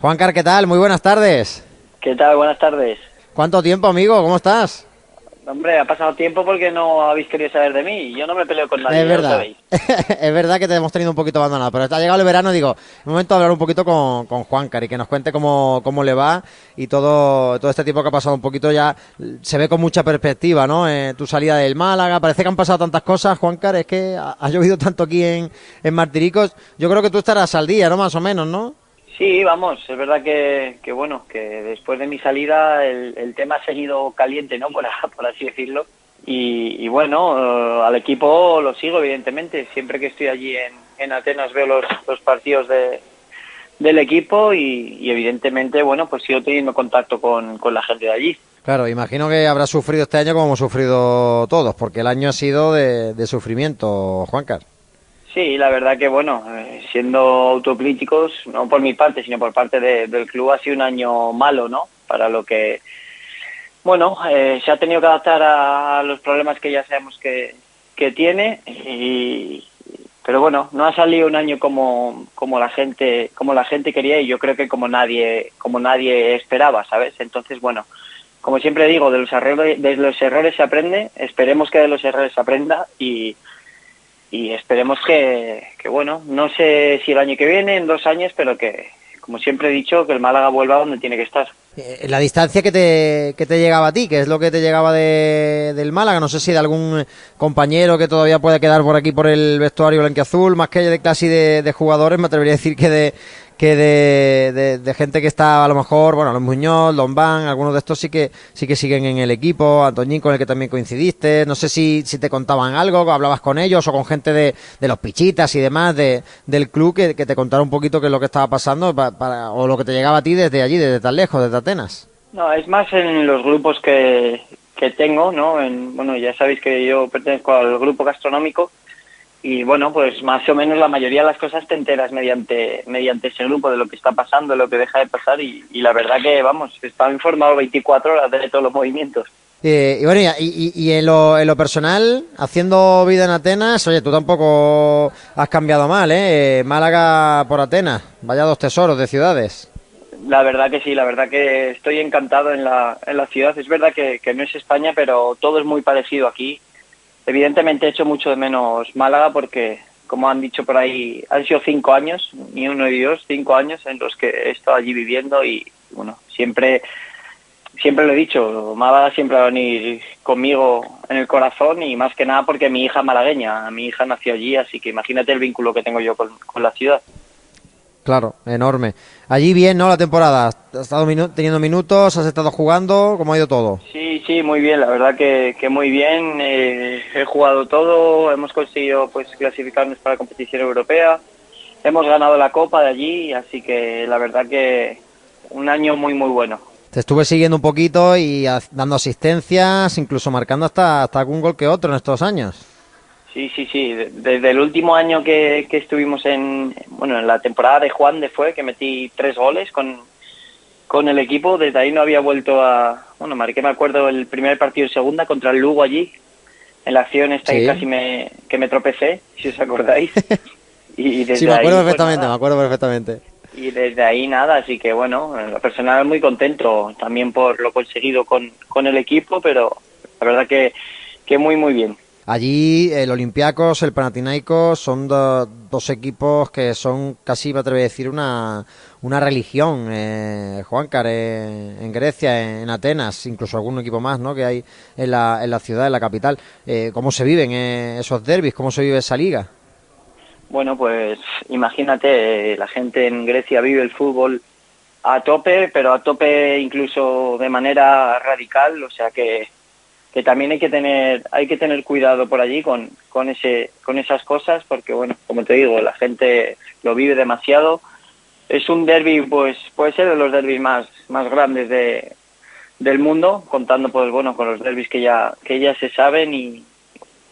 Juancar, ¿qué tal? Muy buenas tardes. ¿Qué tal? Buenas tardes. ¿Cuánto tiempo, amigo? ¿Cómo estás? Hombre, ha pasado tiempo porque no habéis querido saber de mí. Yo no me peleo con nadie. Es verdad. es verdad que te hemos tenido un poquito abandonado, pero ha llegado el verano, digo, es momento de hablar un poquito con, con Juancar y que nos cuente cómo, cómo le va y todo, todo este tiempo que ha pasado un poquito ya se ve con mucha perspectiva, ¿no? Eh, tu salida del Málaga, parece que han pasado tantas cosas, Juancar, es que ha, ha llovido tanto aquí en, en Martiricos. Yo creo que tú estarás al día, ¿no? Más o menos, ¿no? Sí, vamos, es verdad que, que bueno, que después de mi salida el, el tema ha seguido caliente, ¿no? Por, por así decirlo. Y, y bueno, uh, al equipo lo sigo, evidentemente. Siempre que estoy allí en, en Atenas veo los, los partidos de, del equipo y, evidentemente, bueno, pues sigo teniendo contacto con, con la gente de allí. Claro, imagino que habrá sufrido este año como hemos sufrido todos, porque el año ha sido de, de sufrimiento, Juancar. Sí, la verdad que bueno, eh, siendo autocríticos, no por mi parte, sino por parte de, del club, ha sido un año malo, ¿no? Para lo que, bueno, eh, se ha tenido que adaptar a, los problemas que ya sabemos que, que tiene, y, pero bueno, no ha salido un año como, como la gente, como la gente quería y yo creo que como nadie, como nadie esperaba, ¿sabes? Entonces, bueno, como siempre digo, de los errores, de los errores se aprende, esperemos que de los errores se aprenda y y esperemos que, bueno, no sé si el año que viene, en dos años, pero que, como siempre he dicho, que el Málaga vuelva donde tiene que estar. Eh, la distancia que te, que te llegaba a ti, que es lo que te llegaba de, del Málaga, no sé si de algún compañero que todavía puede quedar por aquí por el vestuario blanquiazul, más que de casi de, de jugadores, me atrevería a decir que de, que de, de, de, gente que está a lo mejor, bueno, los Muñoz, Lombán, algunos de estos sí que sí que siguen en el equipo, Antoñín con el que también coincidiste, no sé si, si te contaban algo, hablabas con ellos o con gente de, de los pichitas y demás de, del club que, que te contara un poquito qué es lo que estaba pasando o lo que te llegaba a ti desde allí, desde tan lejos, desde Atenas. No, es más en los grupos que, que tengo, ¿no? En, bueno, ya sabéis que yo pertenezco al grupo gastronómico y bueno, pues más o menos la mayoría de las cosas te enteras mediante mediante ese grupo de lo que está pasando, de lo que deja de pasar y, y la verdad que, vamos, está informado 24 horas de todos los movimientos. Eh, y bueno, y, y, y en, lo, en, lo, personal, haciendo vida en Atenas, oye, tú tampoco has cambiado mal, ¿eh? Málaga por Atenas, vaya dos tesoros de ciudades. La verdad que sí, la verdad que estoy encantado en la, en la ciudad. Es verdad que, que no es España, pero todo es muy parecido aquí Evidentemente he hecho mucho de menos Málaga porque, como han dicho por ahí, han sido cinco años, ni uno ni dos, cinco años en los que he estado allí viviendo y, bueno, siempre, siempre lo he dicho, Málaga siempre va a venir conmigo en el corazón y más que nada porque mi hija es malagueña, mi hija nació allí, así que imagínate el vínculo que tengo yo con la ciudad. Claro, enorme. Allí bien, ¿no? La temporada. ¿Has estado minu teniendo minutos? ¿Has estado jugando? ¿Cómo ha ido todo? Sí, sí, muy bien. La verdad que, que muy bien. Eh, he jugado todo. Hemos conseguido pues clasificarnos para la competición europea. Hemos ganado la Copa de allí, así que la verdad que un año muy, muy bueno. Te estuve siguiendo un poquito y dando asistencias, incluso marcando hasta, hasta algún gol que otro en estos años. Sí, sí, sí. Desde el último año que, que, estuvimos en, bueno, en la temporada de Juan de fue, que metí tres goles con, con el equipo, desde ahí no había vuelto a, bueno, marqué, me acuerdo, el primer partido de segunda contra el Lugo allí, en la acción esta sí. que casi me, que me tropecé, si os acordáis. Y desde sí, me acuerdo ahí, perfectamente, pues me acuerdo perfectamente. Y desde ahí nada, así que bueno, en lo personal muy contento también por lo conseguido con, con el equipo, pero la verdad que, que muy, muy bien. Allí el Olympiacos, el Panathinaikos son do, dos equipos que son casi, me atrevo a decir, una, una religión, eh, Juancar, eh, en Grecia, en Atenas, incluso algún equipo más ¿no? que hay en la, en la ciudad, en la capital. Eh, ¿Cómo se viven eh, esos derbis? ¿Cómo se vive esa liga? Bueno, pues imagínate, la gente en Grecia vive el fútbol a tope, pero a tope incluso de manera radical, o sea que que también hay que tener hay que tener cuidado por allí con, con ese con esas cosas porque bueno como te digo la gente lo vive demasiado. Es un derby pues puede ser de los derbis más más grandes de del mundo contando pues bueno con los derbis que ya que ya se saben y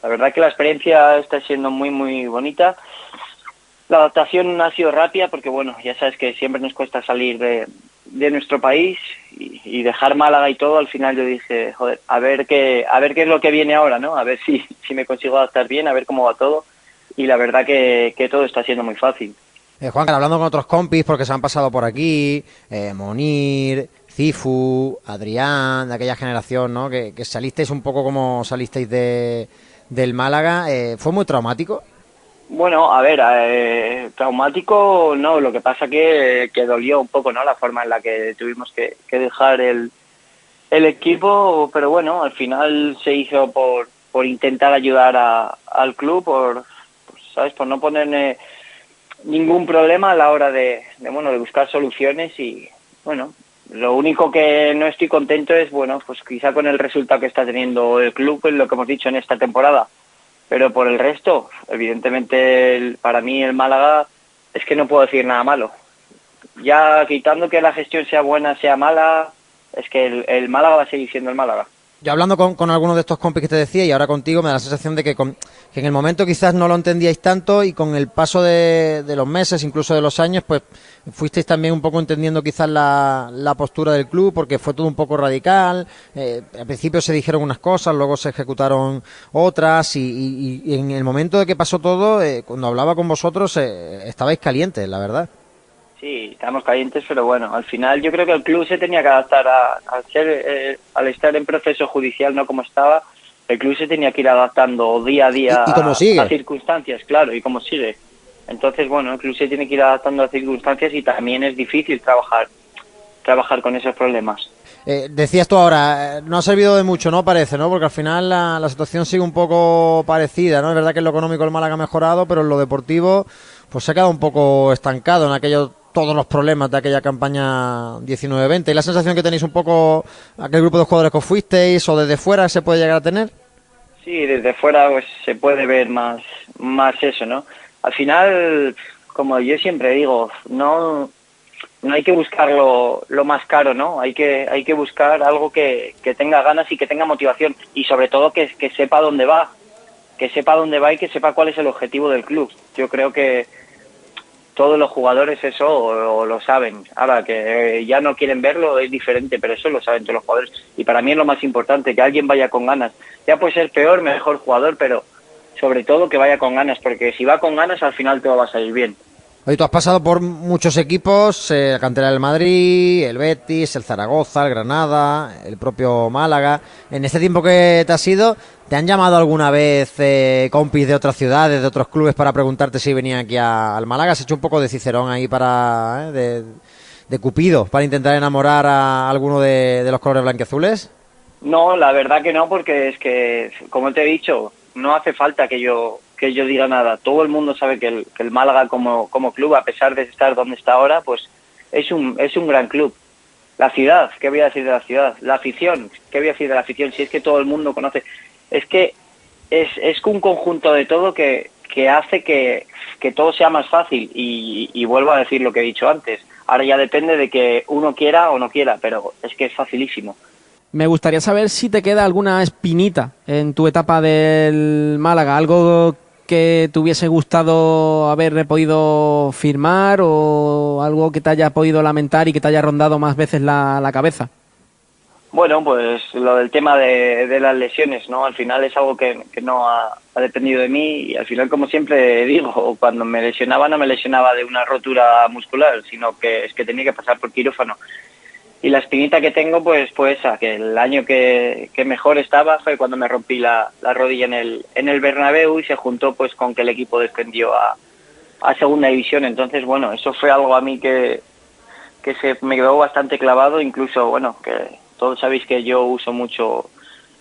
la verdad que la experiencia está siendo muy muy bonita. La adaptación ha sido rápida porque bueno ya sabes que siempre nos cuesta salir de, de nuestro país y, y, dejar Málaga y todo, al final yo dije, joder, a ver qué, a ver qué es lo que viene ahora, ¿no? A ver si, si me consigo adaptar bien, a ver cómo va todo. Y la verdad que, que todo está siendo muy fácil. Eh, Juan, hablando con otros compis, porque se han pasado por aquí, eh, Monir, Cifu, Adrián, de aquella generación, ¿no? Que, salisteis un poco como salisteis de, del Málaga, eh, ¿fue muy traumático? Bueno, a ver, eh, traumático no, lo que pasa que, que dolió un poco, ¿no? La forma en la que tuvimos que, dejar el, el equipo, pero bueno, al final se hizo por, por intentar ayudar a, al club, por, ¿sabes? Por no poner ningún problema a la hora de, de, bueno, de buscar soluciones y, bueno, lo único que no estoy contento es, bueno, pues quizá con el resultado que está teniendo el club, en lo que hemos dicho en esta temporada pero por el resto, evidentemente, para mí el Málaga es que no puedo decir nada malo. Ya quitando que la gestión sea buena, sea mala, es que el, el Málaga va a seguir siendo el Málaga. Yo hablando con, con algunos de estos compis que te decía y ahora contigo me da la sensación de que, que en el momento quizás no lo entendíais tanto y con el paso de, de, los meses, incluso de los años, pues fuisteis también un poco entendiendo quizás la, la postura del club porque fue todo un poco radical. Eh, al principio se dijeron unas cosas, luego se ejecutaron otras y, y, en el momento de que pasó todo, eh, cuando hablaba con vosotros, eh, estabais calientes, la verdad. Estamos calientes, pero bueno, al final yo creo que el club se tenía que adaptar a, ser, eh, al estar en proceso judicial, no como estaba, el club se tenía que ir adaptando día a día a, circunstancias, claro, y como sigue. Entonces, bueno, el club se tiene que ir adaptando a circunstancias y también es difícil trabajar, trabajar con esos problemas. Eh, decías tú ahora, eh, no ha servido de mucho, ¿no? Parece, ¿no? Porque al final la, la, situación sigue un poco parecida, ¿no? Es verdad que en lo económico el Málaga ha mejorado, pero en lo deportivo, pues se ha quedado un poco estancado en aquellos todos los problemas de aquella campaña 19-20. ¿Y la sensación que tenéis un poco, aquel grupo de jugadores que fuisteis o desde fuera se puede llegar a tener? Sí, desde fuera pues, se puede ver más, más eso, ¿no? Al final, como yo siempre digo, no, no hay que buscar lo, más caro, ¿no? Hay que, hay que buscar algo que, que tenga ganas y que tenga motivación y sobre todo que, que sepa dónde va, que sepa dónde va y que sepa cuál es el objetivo del club. Yo creo que, todos los jugadores eso lo saben. Ahora que ya no quieren verlo es diferente, pero eso lo saben todos los jugadores. Y para mí es lo más importante, que alguien vaya con ganas. Ya puede ser peor, mejor jugador, pero sobre todo que vaya con ganas, porque si va con ganas al final todo va a salir bien. Hoy tú has pasado por muchos equipos, eh, la cantera del Madrid, el Betis, el Zaragoza, el Granada, el propio Málaga. En este tiempo que te has ido, ¿te han llamado alguna vez eh, compis de otras ciudades, de otros clubes, para preguntarte si venían aquí al Málaga? ¿Has hecho un poco de cicerón ahí para eh, de, Cupido, para intentar enamorar a alguno de, de los colores blanqueazules? No, la verdad que no, porque es que, como te he dicho, no hace falta que yo que yo diga nada. Todo el mundo sabe que el, que el Málaga como, como club, a pesar de estar donde está ahora, pues es un, es un gran club. La ciudad, ¿qué voy a decir de la ciudad? La afición, ¿qué voy a decir de la afición? Si es que todo el mundo conoce. Es que es, es un conjunto de todo que, que hace que, que todo sea más fácil. Y, y vuelvo a decir lo que he dicho antes. Ahora ya depende de que uno quiera o no quiera, pero es que es facilísimo. Me gustaría saber si te queda alguna espinita en tu etapa del Málaga, algo que te hubiese gustado haber podido firmar o algo que te haya podido lamentar y que te haya rondado más veces la, cabeza? Bueno, pues lo del tema de, las lesiones, ¿no? Al final es algo que, que no ha, ha, dependido de mí y al final, como siempre digo, cuando me lesionaba no me lesionaba de una rotura muscular, sino que es que tenía que pasar por quirófano y la espinita que tengo pues pues esa, que el año que, que mejor estaba fue cuando me rompí la, la, rodilla en el en el Bernabéu y se juntó pues con que el equipo descendió a, a segunda división. Entonces bueno eso fue algo a mí que que se me quedó bastante clavado. Incluso bueno que todos sabéis que yo uso mucho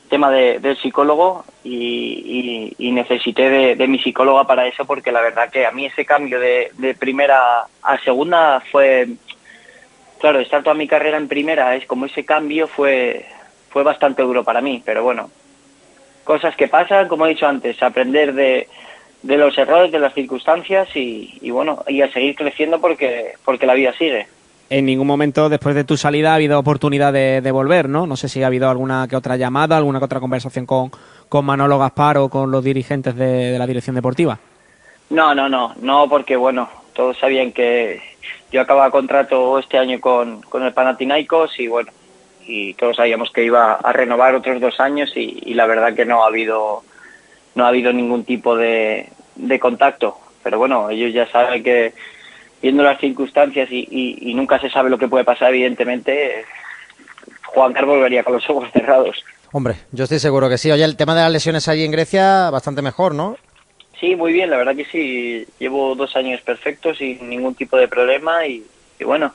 tema de, del psicólogo y, y, y necesité de, de, mi psicóloga para eso porque la verdad que a mí ese cambio de, de primera a segunda fue claro, estar toda mi carrera en primera es como ese cambio fue, fue bastante duro para mí, pero bueno, cosas que pasan, como he dicho antes, aprender de, de los errores, de las circunstancias y, y, bueno, y a seguir creciendo porque, porque la vida sigue. En ningún momento después de tu salida ha habido oportunidad de, de volver, ¿no? No sé si ha habido alguna que otra llamada, alguna que otra conversación con, con Manolo Gaspar o con los dirigentes de, de la dirección deportiva. No, no, no, no, porque bueno, todos sabían que yo acababa contrato este año con, con el Panathinaikos y bueno, y todos sabíamos que iba a renovar otros dos años y, la verdad que no ha habido no ha habido ningún tipo de, de contacto. Pero bueno, ellos ya saben que, viendo las circunstancias y, y, y nunca se sabe lo que puede pasar, evidentemente, Juan Carlos volvería con los ojos cerrados. Hombre, yo estoy seguro que sí. Oye, el tema de las lesiones allí en Grecia, bastante mejor, ¿no? Sí, muy bien, la verdad que sí. Llevo dos años perfectos sin ningún tipo de problema y, y bueno,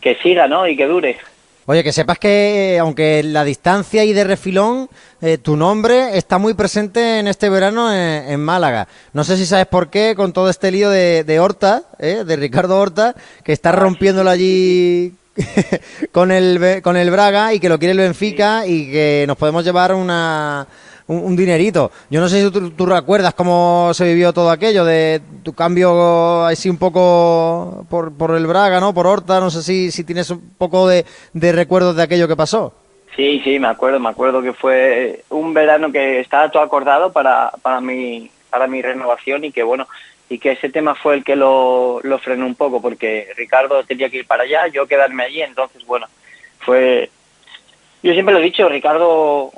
que siga, ¿no? Y que dure. Oye, que sepas que aunque la distancia y de refilón, eh, tu nombre está muy presente en este verano en, en, Málaga. No sé si sabes por qué, con todo este lío de, de Horta, eh, de Ricardo Horta, que está rompiéndolo allí con el con el Braga y que lo quiere el Benfica y que nos podemos llevar una un, dinerito. Yo no sé si tú, tú, recuerdas cómo se vivió todo aquello de tu cambio así un poco por, por el Braga, ¿no? Por Horta, no sé si, si tienes un poco de, de recuerdos de aquello que pasó. Sí, sí, me acuerdo, me acuerdo que fue un verano que estaba todo acordado para, para mi para mi renovación y que bueno, y que ese tema fue el que lo, lo frenó un poco porque Ricardo tenía que ir para allá, yo quedarme allí, entonces bueno, fue yo siempre lo he dicho, Ricardo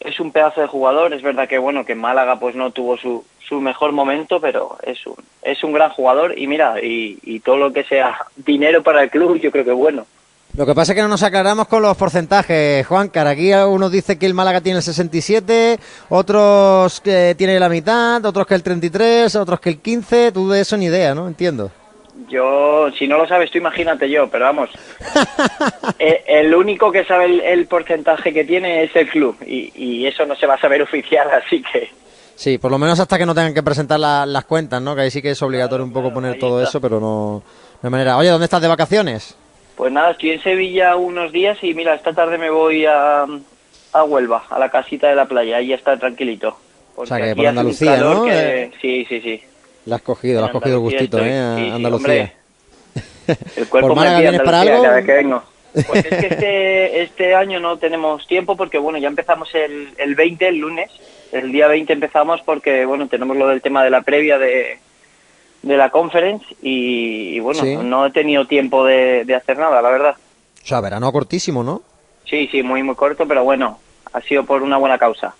es un pedazo de jugador, es verdad que bueno, que Málaga pues no tuvo su, su mejor momento, pero es un, es un gran jugador y mira, y, y todo lo que sea dinero para el club, yo creo que bueno. Lo que pasa es que no nos aclaramos con los porcentajes, Juan. Aquí unos dice que el Málaga tiene el 67, otros que tiene la mitad, otros que el 33, otros que el 15. Tú de eso ni idea, ¿no? Entiendo. Yo, si no lo sabes tú, imagínate yo, pero vamos. eh, el único que sabe el, el, porcentaje que tiene es el club y, y, eso no se va a saber oficial, así que. Sí, por lo menos hasta que no tengan que presentar la, las cuentas, ¿no? Que ahí sí que es obligatorio un poco poner todo eso, pero no de manera. Oye, ¿dónde estás de vacaciones? Pues nada, estoy en Sevilla unos días y mira, esta tarde me voy a, a Huelva, a la casita de la playa, ahí está tranquilito. O sea, que por Andalucía, ¿no? Que... Eh... Sí, sí, sí. La has cogido, la has cogido gustito, estoy, ¿eh? A sí, Andalucía. El cuerpo ¿Por me vienes para algo? cada vez que vengo. Pues es que este, este año no tenemos tiempo porque, bueno, ya empezamos el, el 20, el lunes. El día 20 empezamos porque, bueno, tenemos lo del tema de la previa de, de la conference y, y bueno, Sí. no he tenido tiempo de, de hacer nada, la verdad. O sea, verano cortísimo, ¿no? Sí, sí, muy, muy corto, pero bueno, ha sido por una buena causa.